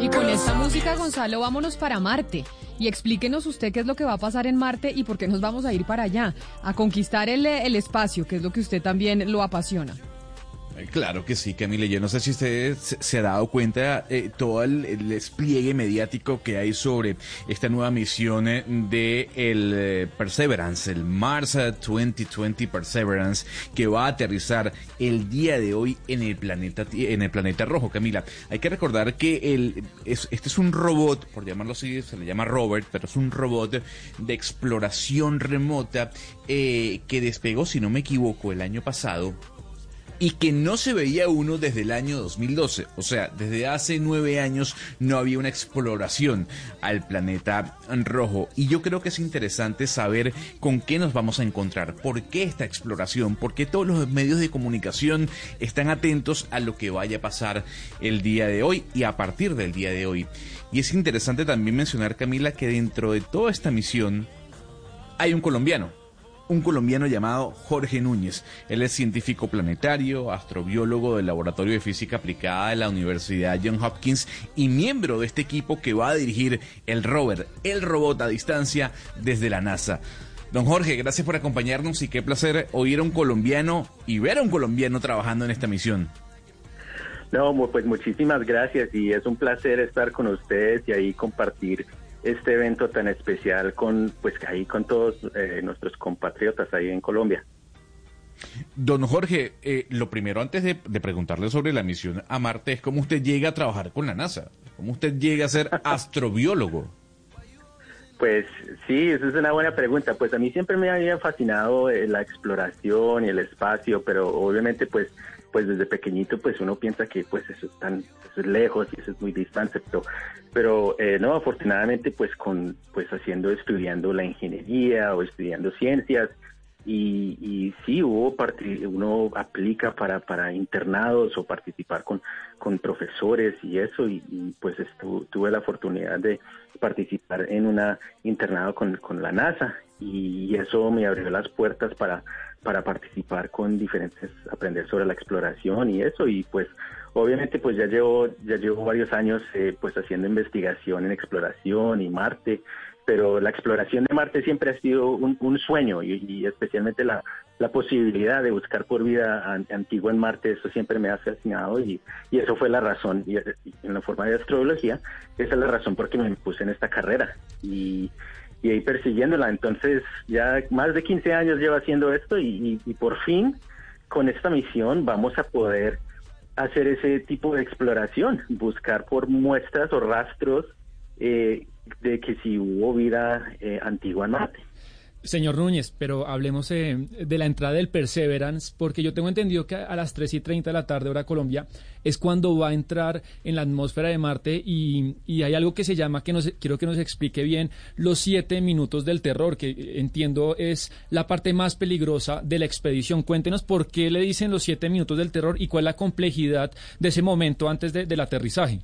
Y con esta música, Gonzalo, vámonos para Marte. Y explíquenos usted qué es lo que va a pasar en Marte y por qué nos vamos a ir para allá, a conquistar el, el espacio, que es lo que usted también lo apasiona. Eh, Claro que sí, Camila. Yo no sé si usted se, ha dado cuenta eh, todo el, despliegue mediático que hay sobre esta nueva misión eh, de el Perseverance, el Mars 2020 Perseverance, que va a aterrizar el día de hoy en el planeta en el planeta rojo, Camila. Hay que recordar que el, es- este es un robot, por llamarlo así, se le llama Robert, pero es un robot de exploración remota que despegó, si no me equivoco, el año pasado y que no se veía uno desde el año 2012. O sea, desde hace nueve años no había una exploración al planeta rojo. Y yo creo que es interesante saber con qué nos vamos a encontrar, por qué esta exploración, por qué todos los medios de comunicación están atentos a lo que vaya a pasar el día de hoy y a partir del día de hoy. Y es interesante también mencionar, Camila, que dentro de toda esta misión hay un colombiano un colombiano llamado Jorge Núñez. Él es científico planetario, astrobiólogo del Laboratorio de Física Aplicada de la Universidad Johns Hopkins y miembro de este equipo que va a dirigir el rover, el robot a distancia desde la NASA. Don Jorge, gracias por acompañarnos y qué placer oír a un colombiano y ver a un colombiano trabajando en esta misión. No, pues muchísimas gracias y es un placer estar con ustedes y ahí compartir este evento tan especial con pues ahí con todos eh, nuestros compatriotas ahí en Colombia. Don Jorge, eh, lo primero antes de, de preguntarle sobre la misión a Marte es cómo usted llega a trabajar con la NASA, cómo usted llega a ser astrobiólogo. Pues sí, esa es una buena pregunta. Pues a mí siempre me había fascinado eh, la exploración y el espacio, pero obviamente pues pues desde pequeñito pues uno piensa que pues eso es tan eso es lejos y eso es muy distante, pero pero eh, no afortunadamente pues con pues haciendo estudiando la ingeniería o estudiando ciencias y, y sí hubo uno aplica para para internados o participar con con profesores y eso y, pues tuve la oportunidad de participar en una internado con, con la NASA y eso me abrió las puertas para para participar con diferentes aprender sobre la exploración y eso y pues obviamente pues ya llevo ya llevo varios años eh, pues haciendo investigación en exploración y Marte pero la exploración de Marte siempre ha sido un, sueño y, especialmente la, posibilidad de buscar por vida an- antigua en Marte, eso siempre me ha fascinado y, eso fue la razón, y, en la forma de astrobiología, esa es la razón por que me puse en esta carrera y, y ahí persiguiéndola. Entonces ya más de 15 años llevo haciendo esto y, y- y por fin con esta misión vamos a poder hacer ese tipo de exploración, buscar por muestras o rastros eh, de que si hubo vida eh, antigua en Marte. Señor Núñez, pero hablemos eh, de la entrada del Perseverance, porque yo tengo entendido que a las 3 y 30 de la tarde, hora Colombia, es cuando va a entrar en la atmósfera de Marte y, y hay algo que se llama, que nos, quiero que nos explique bien, los siete minutos del terror, que eh, entiendo es la parte más peligrosa de la expedición. Cuéntenos por qué le dicen los siete minutos del terror y cuál es la complejidad de ese momento antes de- del aterrizaje.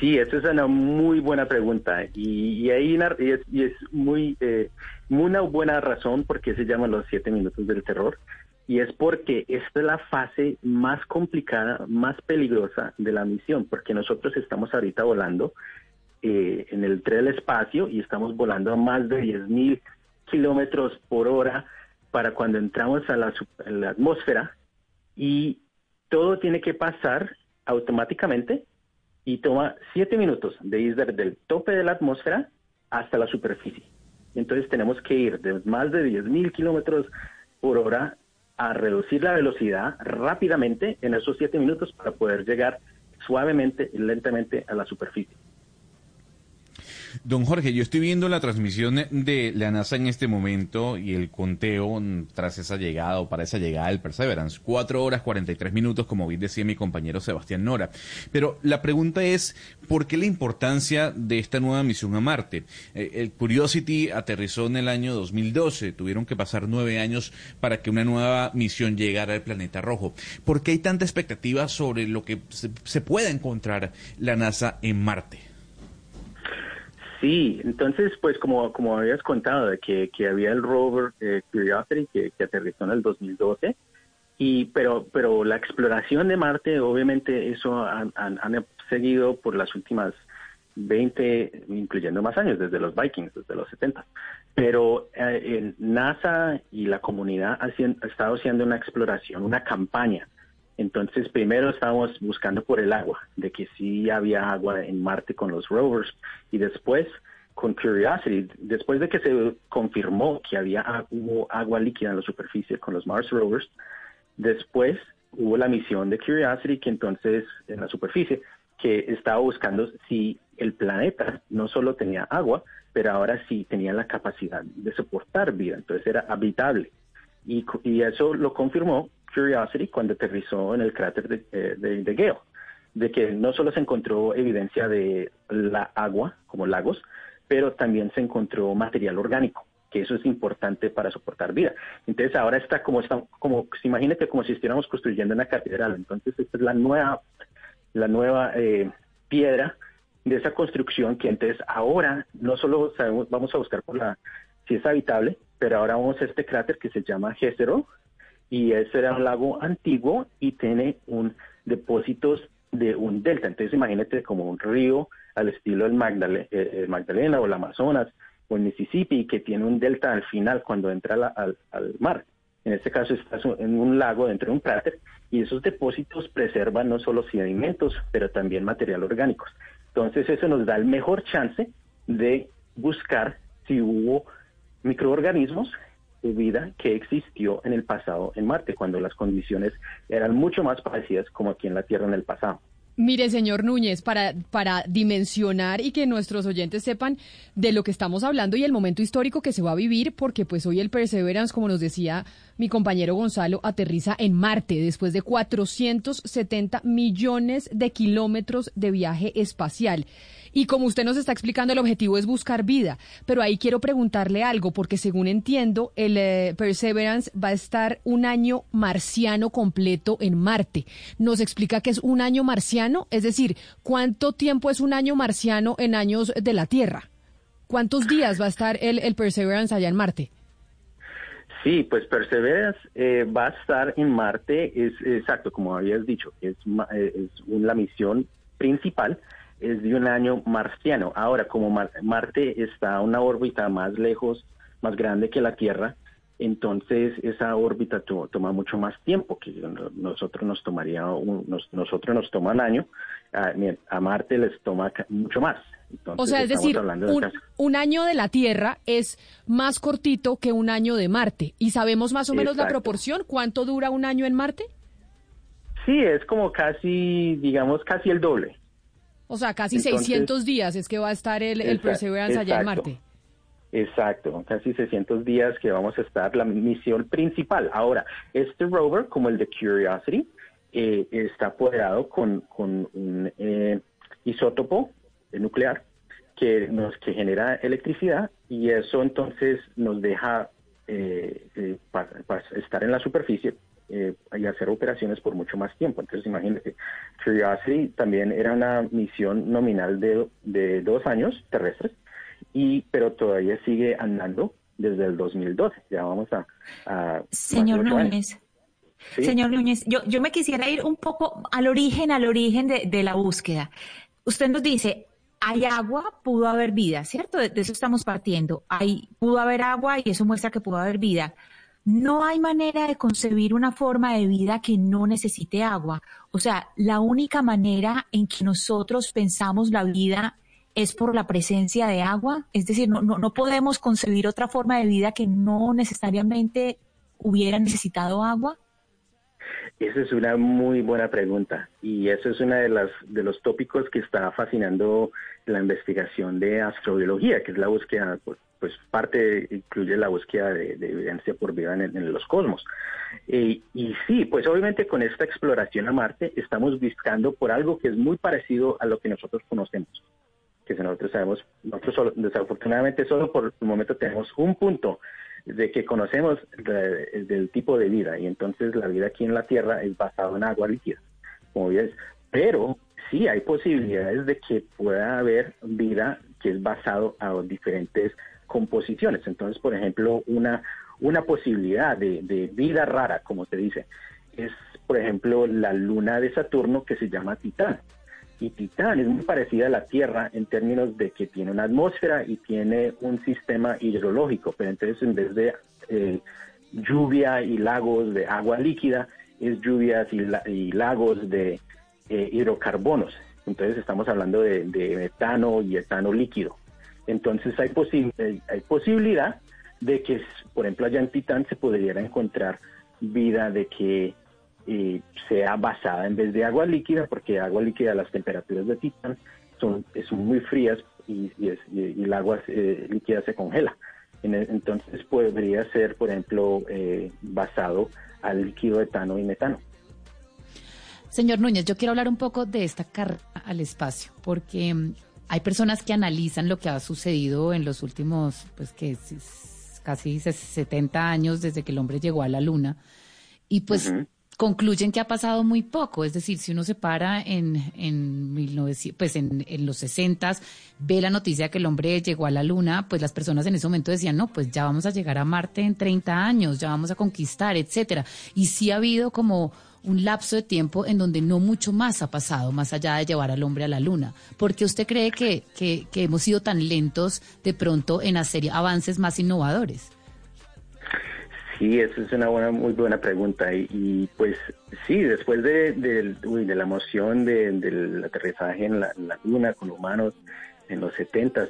Sí, esa es una muy buena pregunta. Y, ahí es, muy eh, una buena razón por qué se llaman los siete minutos del terror. Y es porque esta es la fase más complicada, más peligrosa de la misión, porque nosotros estamos ahorita volando eh, en el tren del espacio y estamos volando a más de 10.000 kilómetros por hora para cuando entramos a la, a la atmósfera. Y todo tiene que pasar automáticamente y toma siete minutos de ir desde el tope de la atmósfera hasta la superficie. Entonces tenemos que ir de más de 10.000 kilómetros por hora a reducir la velocidad rápidamente en esos siete minutos para poder llegar suavemente y lentamente a la superficie. Don Jorge, yo estoy viendo la transmisión de la NASA en este momento y el conteo tras esa llegada o para esa llegada del Perseverance. Cuatro horas 43 minutos, como bien decía mi compañero Sebastián Nora. Pero la pregunta es, ¿por qué la importancia de esta nueva misión a Marte? Eh, el Curiosity aterrizó en el año 2012. Tuvieron que pasar nueve años para que una nueva misión llegara al planeta rojo. ¿Por qué hay tanta expectativa sobre lo que se, se pueda encontrar la NASA en Marte? Sí, entonces, pues como, como habías contado, de que, que había el rover eh, Curiosity que, aterrizó en el 2012, y, pero, pero la exploración de Marte, obviamente, eso han, han, han, seguido por las últimas 20, incluyendo más años, desde los Vikings, desde los 70. Pero eh, NASA y la comunidad ha, ha estado haciendo una exploración, una campaña entonces, primero estábamos buscando por el agua, de que sí había agua en Marte con los rovers, y después con Curiosity, después de que se confirmó que había hubo agua líquida en la superficie con los Mars rovers, después hubo la misión de Curiosity que entonces en la superficie que estaba buscando si el planeta no solo tenía agua, pero ahora sí tenía la capacidad de soportar vida, entonces era habitable. Y, y eso lo confirmó Curiosity cuando aterrizó en el cráter de, eh, de, de Gale, de que no solo se encontró evidencia de la agua, como lagos, pero también se encontró material orgánico, que eso es importante para soportar vida. Entonces ahora está como, está, como imagínate como si estuviéramos construyendo una catedral. Entonces esta es la nueva, la nueva eh, piedra de esa construcción que entonces ahora no solo sabemos, vamos a buscar por la si es habitable, pero ahora vamos a este cráter que se llama Jezero, y ese era un lago antiguo y tiene un depósitos de un delta. Entonces imagínate como un río al estilo del eh, Magdalena o el Amazonas o el Mississippi que tiene un delta al final cuando entra al, al, mar. En este caso estás en un lago dentro de un cráter y esos depósitos preservan no solo sedimentos, pero también material orgánico. Entonces eso nos da el mejor chance de buscar si hubo microorganismos de vida que existió en el pasado en Marte, cuando las condiciones eran mucho más parecidas como aquí en la Tierra en el pasado. Mire, señor Núñez, para, para dimensionar y que nuestros oyentes sepan de lo que estamos hablando y el momento histórico que se va a vivir, porque pues hoy el Perseverance, como nos decía mi compañero Gonzalo, aterriza en Marte después de 470 millones de kilómetros de viaje espacial. Y como usted nos está explicando, el objetivo es buscar vida. Pero ahí quiero preguntarle algo, porque según entiendo, el eh, Perseverance va a estar un año marciano completo en Marte. ¿Nos explica qué es un año marciano? Es decir, ¿cuánto tiempo es un año marciano en años de la Tierra? ¿Cuántos días va a estar el, el Perseverance allá en Marte? Sí, pues Perseverance eh, va a estar en Marte, es exacto, como habías dicho, es, eh, es la misión principal es de un año marciano. Ahora, como Marte está a una órbita más lejos, más grande que la Tierra, entonces esa órbita toma mucho más tiempo que nosotros nos tomaría nosotros nos toma un año a, Marte les toma mucho más o sea es decir un, año de la Tierra es más cortito que un año de Marte. Y sabemos más o menos la proporción cuánto dura un año en Marte sí es como casi digamos casi el doble. O sea, casi 600 días es que va a estar el, el Perseverance allá en Marte. Exacto, casi 600 días que vamos a estar la misión principal. Ahora, este rover, como el de Curiosity, eh, está apoderado con, con un eh, isótopo nuclear que nos que genera electricidad y eso entonces nos deja eh, estar en la superficie eh, y hacer operaciones por mucho más tiempo. Entonces, imagínate, Curiosity también era una misión nominal de, de dos años terrestres, y pero todavía sigue andando desde el 2012. Ya vamos a... Señor Núñez. Señor Núñez, yo, yo me quisiera ir un poco al origen, al origen de, de la búsqueda. Usted nos dice, hay agua, pudo haber vida, ¿cierto? De, eso estamos partiendo. Hay, pudo haber agua y eso muestra que pudo haber vida. No hay manera de concebir una forma de vida que no necesite agua. O sea, la única manera en que nosotros pensamos la vida es por la presencia de agua. Es decir, no, no, podemos concebir otra forma de vida que no necesariamente hubiera necesitado agua. Esa es una muy buena pregunta y eso es uno de, las, de los tópicos que está fascinando la investigación de astrobiología, que es la búsqueda, pues, pues parte incluye la búsqueda de, evidencia por vida en, los cosmos. y sí, pues obviamente con esta exploración a Marte estamos buscando por algo que es muy parecido a lo que nosotros conocemos, que nosotros sabemos, nosotros desafortunadamente solo por el momento tenemos un punto de que conocemos del tipo de vida. Y entonces la vida aquí en la Tierra es basada en agua líquida, como ves, pero sí hay posibilidades de que pueda haber vida que es basado a diferentes composiciones. Entonces, por ejemplo, una, una posibilidad de, de vida rara, como se dice, es, por ejemplo, la luna de Saturno que se llama Titán y Titán es muy parecida a la Tierra en términos de que tiene una atmósfera y tiene un sistema hidrológico, pero entonces en vez de eh, lluvia y lagos de agua líquida, es lluvias y, lagos de eh, hidrocarbonos. Entonces estamos hablando de, metano y etano líquido. Entonces hay, hay posibilidad de que, por ejemplo, allá en Titán se pudiera encontrar vida de que sea basada en vez de agua líquida, porque agua líquida las temperaturas de Titán son, son muy frías y, el agua eh, líquida se congela. entonces podría ser, por ejemplo, eh, basado al líquido etano y metano. Señor Núñez, yo quiero hablar un poco de esta carrera al espacio, porque mm, hay personas que analizan lo que ha sucedido en los últimos, pues que casi 70 años desde que el hombre llegó a la luna, y pues concluyen que ha pasado muy poco. Es decir, si uno se para en, en, 1900, pues en, en los 60, ve la noticia que el hombre llegó a la Luna, pues las personas en ese momento decían, no, pues ya vamos a llegar a Marte en 30 años, ya vamos a conquistar, etcétera. Y sí ha habido como un lapso de tiempo en donde no mucho más ha pasado, más allá de llevar al hombre a la luna. ¿Por qué usted cree que, que, que hemos sido tan lentos de pronto en hacer avances más innovadores? Sí, esa es una buena, muy buena pregunta. Y, pues sí, después de, de, la emoción del aterrizaje en la, Luna con humanos en los 70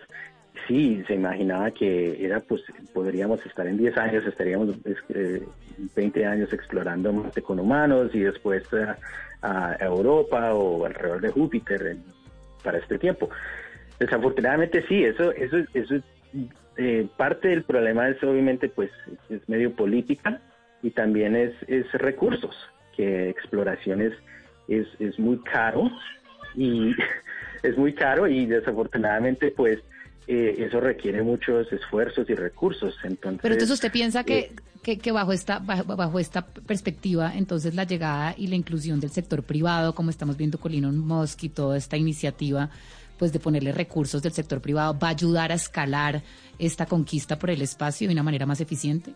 sí, se imaginaba que era, pues podríamos estar en 10 años, estaríamos 20 años explorando Marte con humanos y después a, Europa o alrededor de Júpiter para este tiempo. Desafortunadamente sí, eso, eso, eso eh, parte del problema es obviamente pues es medio política y también es, es recursos, que exploración es, es, muy caro y es muy caro y desafortunadamente pues eh, eso requiere muchos esfuerzos y recursos. Entonces, Pero entonces usted piensa que, eh, que, bajo esta bajo, bajo, esta perspectiva, entonces la llegada y la inclusión del sector privado, como estamos viendo con Elon Musk y toda esta iniciativa, pues de ponerle recursos del sector privado, va a ayudar a escalar esta conquista por el espacio de una manera más eficiente?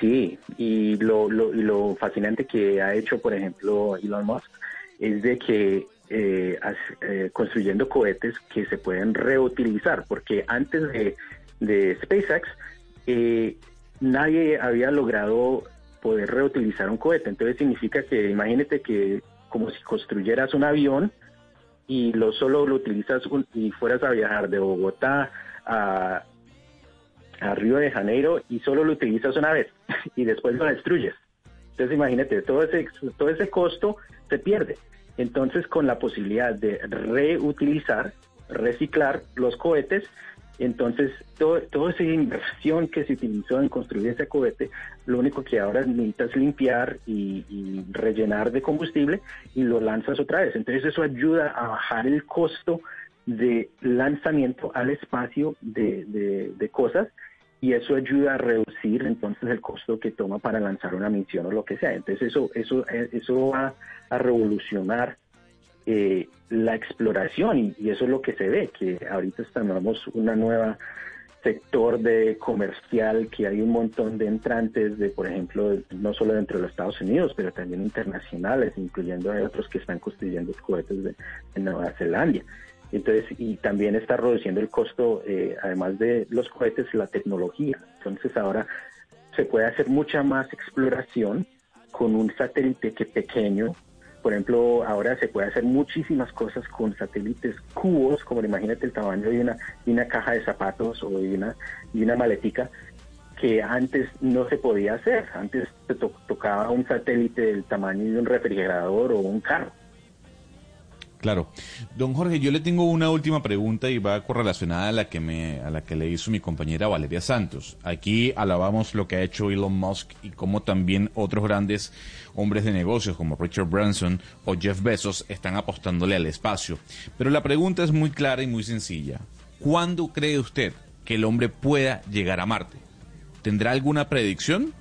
Sí, y lo, lo, fascinante que ha hecho, por ejemplo, Elon Musk es de que eh, eh, construyendo cohetes que se pueden reutilizar, porque antes de, de SpaceX eh, nadie había logrado poder reutilizar un cohete. Entonces significa que imagínate que como si construyeras un avión y lo solo lo utilizas y fueras a viajar de Bogotá a, Río de Janeiro y solo lo utilizas una vez y después lo destruyes. Entonces imagínate, todo ese, todo ese costo se pierde. Entonces con la posibilidad de reutilizar, reciclar los cohetes, entonces todo, toda esa inversión que se utilizó en construir ese cohete, lo único que ahora necesitas limpiar y, rellenar de combustible y lo lanzas otra vez. Entonces eso ayuda a bajar el costo de lanzamiento al espacio de, de, cosas y eso ayuda a reducir entonces el costo que toma para lanzar una misión o lo que sea. Entonces eso, eso, eso va a revolucionar eh, la exploración y, eso es lo que se ve, que ahorita estamos una nueva sector de comercial que hay un montón de entrantes de por ejemplo no solo dentro de los Estados Unidos pero también internacionales incluyendo a otros que están construyendo cohetes de, de Nueva Zelanda entonces, y también está reduciendo el costo, eh, además de los cohetes, la tecnología. Entonces ahora se puede hacer mucha más exploración con un satélite que pequeño. Por ejemplo, ahora se puede hacer muchísimas cosas con satélites cubos, como imagínate el tamaño de una, una caja de zapatos o de una, de una maletica. que antes no se podía hacer. Antes se tocaba un satélite del tamaño de un refrigerador o un carro. Claro. Don Jorge, yo le tengo una última pregunta y va correlacionada a la que me a la que le hizo mi compañera Valeria Santos. Aquí alabamos lo que ha hecho Elon Musk y cómo también otros grandes hombres de negocios como Richard Branson o Jeff Bezos están apostándole al espacio. Pero la pregunta es muy clara y muy sencilla. ¿Cuándo cree usted que el hombre pueda llegar a Marte? ¿Tendrá alguna predicción?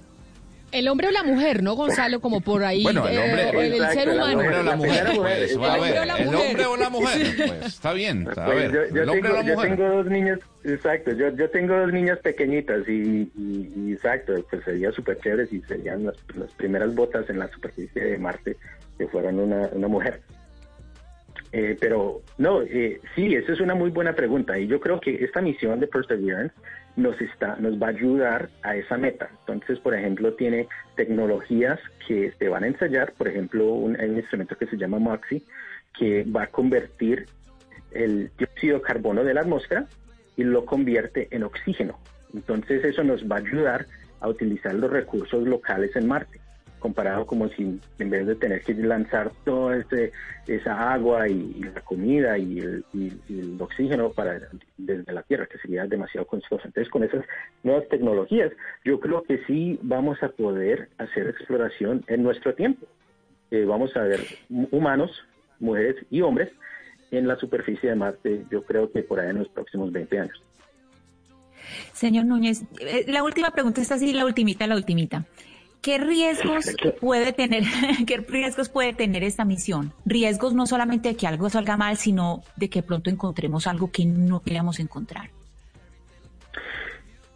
El hombre o la mujer, ¿no, Gonzalo? Como por ahí. Bueno, el hombre, eh, el ser humano. El hombre o la mujer. Pues, va a ver, el hombre o la mujer. Pues está bien. A Pues ver, yo, yo el hombre tengo, o la yo mujer. tengo dos niñas, exacto, yo, yo tengo dos niñas pequeñitas y, y- y exacto, pues sería súper chévere si serían las, las primeras botas en la superficie de Marte que fueran una, una mujer. Eh, pero no, eh, sí, esa es una muy buena pregunta y yo creo que esta misión de Perseverance nos está, nos va a ayudar a esa meta. Entonces, por ejemplo, tiene tecnologías que se van a ensayar, por ejemplo, un, instrumento que se llama MOXIE, que va a convertir el dióxido de carbono de la atmósfera y lo convierte en oxígeno. Entonces eso nos va a ayudar a utilizar los recursos locales en Marte, comparado como si en vez de tener que lanzar toda este, esa agua y, la comida y el, y- el oxígeno para desde la Tierra, que sería demasiado costoso. Entonces con esas nuevas tecnologías, yo creo que sí vamos a poder hacer exploración en nuestro tiempo. Eh, vamos a ver hu- humanos, mujeres y hombres en la superficie de Marte, yo creo que por ahí en los próximos 20 años. Señor Núñez, eh, la última pregunta está así, la ultimita, la ultimita. ¿Qué riesgos puede tener, qué riesgos puede tener esta misión? Riesgos no solamente de que algo salga mal, sino de que pronto encontremos algo que no queríamos encontrar.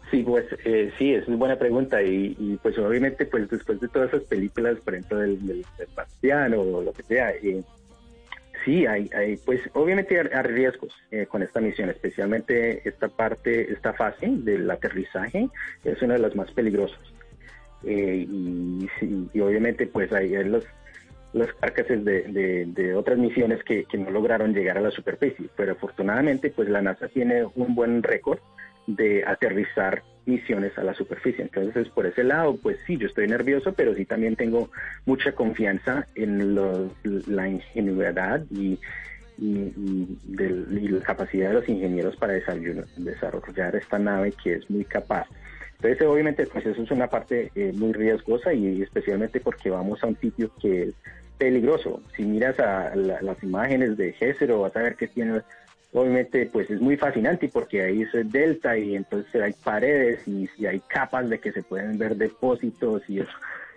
Sí, pues eh, sí, es buena pregunta y, y, pues obviamente pues después de todas esas películas, por ejemplo del, del, del Bastián o lo que sea, eh, sí, hay, hay pues obviamente hay, hay riesgos eh, con esta misión, especialmente esta parte, esta fase del aterrizaje es una de las más peligrosas Eh, y, obviamente pues hay, hay los los carcases de, de, otras misiones que, que, no lograron llegar a la superficie. Pero afortunadamente, pues la NASA tiene un buen récord de aterrizar misiones a la superficie. Entonces, por ese lado, pues sí, yo estoy nervioso, pero sí también tengo mucha confianza en los, la ingenuidad y, y, y, la capacidad de los ingenieros para desarrollar esta nave que es muy capaz. Entonces, obviamente, pues eso es una parte eh, muy riesgosa y especialmente porque vamos a un sitio que es peligroso. Si miras a la, las imágenes de Gécero, vas a ver que tiene, obviamente, pues es muy fascinante porque ahí es delta y entonces hay paredes y, y hay capas de que se pueden ver depósitos y eso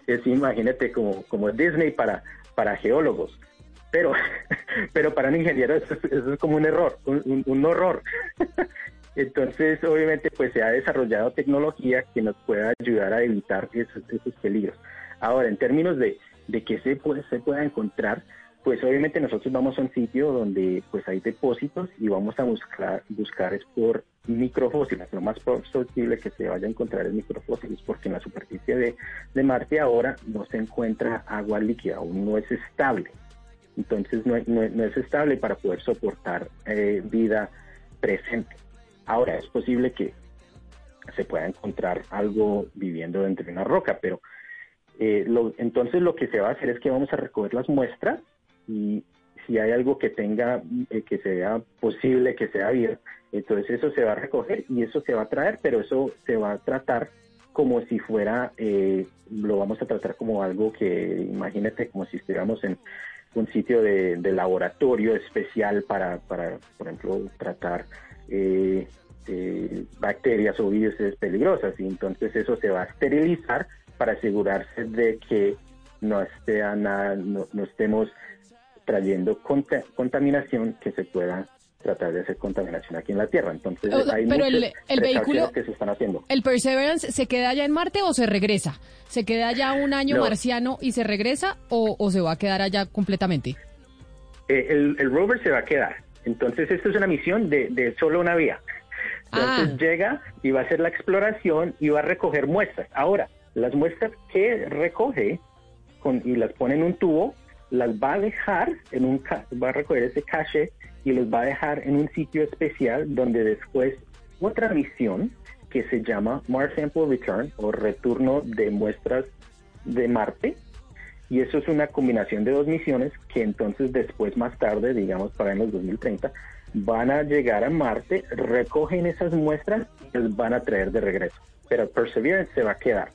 es, imagínate, como, como Disney para, para geólogos. Pero, pero para un ingeniero eso, es como un error, un, un horror. Entonces, obviamente, pues se ha desarrollado tecnología que nos pueda ayudar a evitar esos, esos peligros. Ahora, en términos de, de que se, puede, se pueda encontrar, pues obviamente nosotros vamos a un sitio donde pues hay depósitos y vamos a buscar, buscar es por microfósiles. Lo más posible que se vaya a encontrar es microfósiles, porque en la superficie de, de Marte ahora no se encuentra agua líquida, aún no es estable. Entonces no, es estable para poder soportar eh, vida presente. Ahora, es posible que se pueda encontrar algo viviendo dentro de una roca, pero eh, lo, entonces lo que se va a hacer es que vamos a recoger las muestras y si hay algo que tenga, eh, que sea posible, que sea vida, entonces eso se va a recoger y eso se va a traer, pero eso se va a tratar como si fuera, eh, lo vamos a tratar como algo que, imagínate, como si estuviéramos en un sitio de, de laboratorio especial para, para, por ejemplo, tratar eh, eh, bacterias o virus peligrosas y entonces eso se va a esterilizar para asegurarse de que no, esté nada, no, no estemos trayendo conta, contaminación que se pueda tratar de hacer contaminación aquí en la Tierra. Entonces hay Pero muchas el, el vehículo que se están haciendo. ¿El Perseverance se queda allá en Marte o se regresa? ¿Se queda allá un año No. marciano y se regresa o, o se va a quedar allá completamente? Eh, el, el rover se va a quedar. Entonces esto es una misión de, de solo una vía. Entonces Ah. llega y va a hacer la exploración y va a recoger muestras. Ahora, las muestras que recoge con, y las pone en un tubo, las va a dejar en un va a recoger ese cache y los va a dejar en un sitio especial donde después otra misión que se llama Mars Sample Return o retorno de muestras de Marte. Y eso es una combinación de dos misiones que entonces después, más tarde, digamos para en los 2030, van a llegar a Marte, recogen esas muestras y las van a traer de regreso. Pero Perseverance se va a quedar.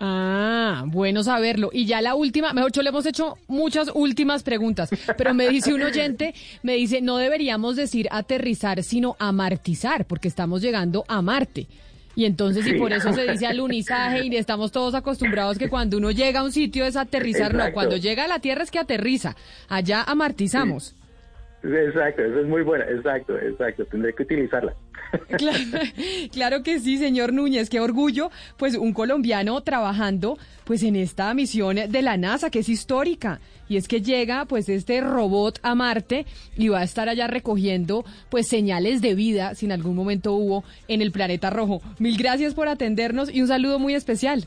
Ah, bueno saberlo. Y ya la última, mejor yo le hemos hecho muchas últimas preguntas, pero me dice un oyente, me dice, no deberíamos decir aterrizar, sino amartizar, porque estamos llegando a Marte. Y entonces, y por eso se dice alunizaje y estamos todos acostumbrados que cuando uno llega a un sitio es aterrizar, no, cuando llega a la Tierra es que aterriza, allá amartizamos. Exacto, eso es muy bueno, exacto, exacto, tendré que utilizarla. Claro, que sí, señor Núñez, qué orgullo, pues un colombiano trabajando pues en esta misión de la NASA que es histórica y es que llega pues este robot a Marte y va a estar allá recogiendo pues señales de vida si en algún momento hubo en el planeta rojo. Mil gracias por atendernos y un saludo muy especial.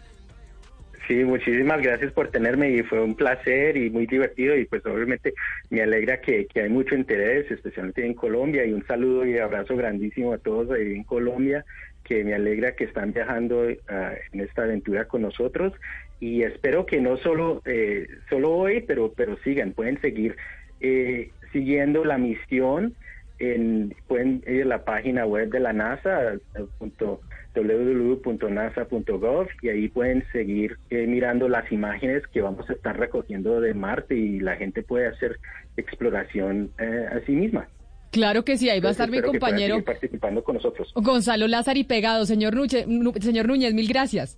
Sí, muchísimas gracias por tenerme y fue un placer y muy divertido y pues obviamente me alegra que, hay mucho interés, especialmente en Colombia y un saludo y abrazo grandísimo a todos ahí en Colombia que me alegra que están viajando ah, en esta aventura con nosotros y espero que no solo eh, solo hoy, pero pero sigan, pueden seguir eh, siguiendo la misión en pueden ir a la página web de la NASA punto www.nasa.gov y ahí pueden seguir eh, mirando las imágenes que vamos a estar recogiendo de Marte y la gente puede hacer exploración eh, a sí misma. Claro que sí, ahí va a estar mi compañero participando con nosotros. Gonzalo Lázaro y Pegado, señor Núñez, señor Núñez, mil gracias.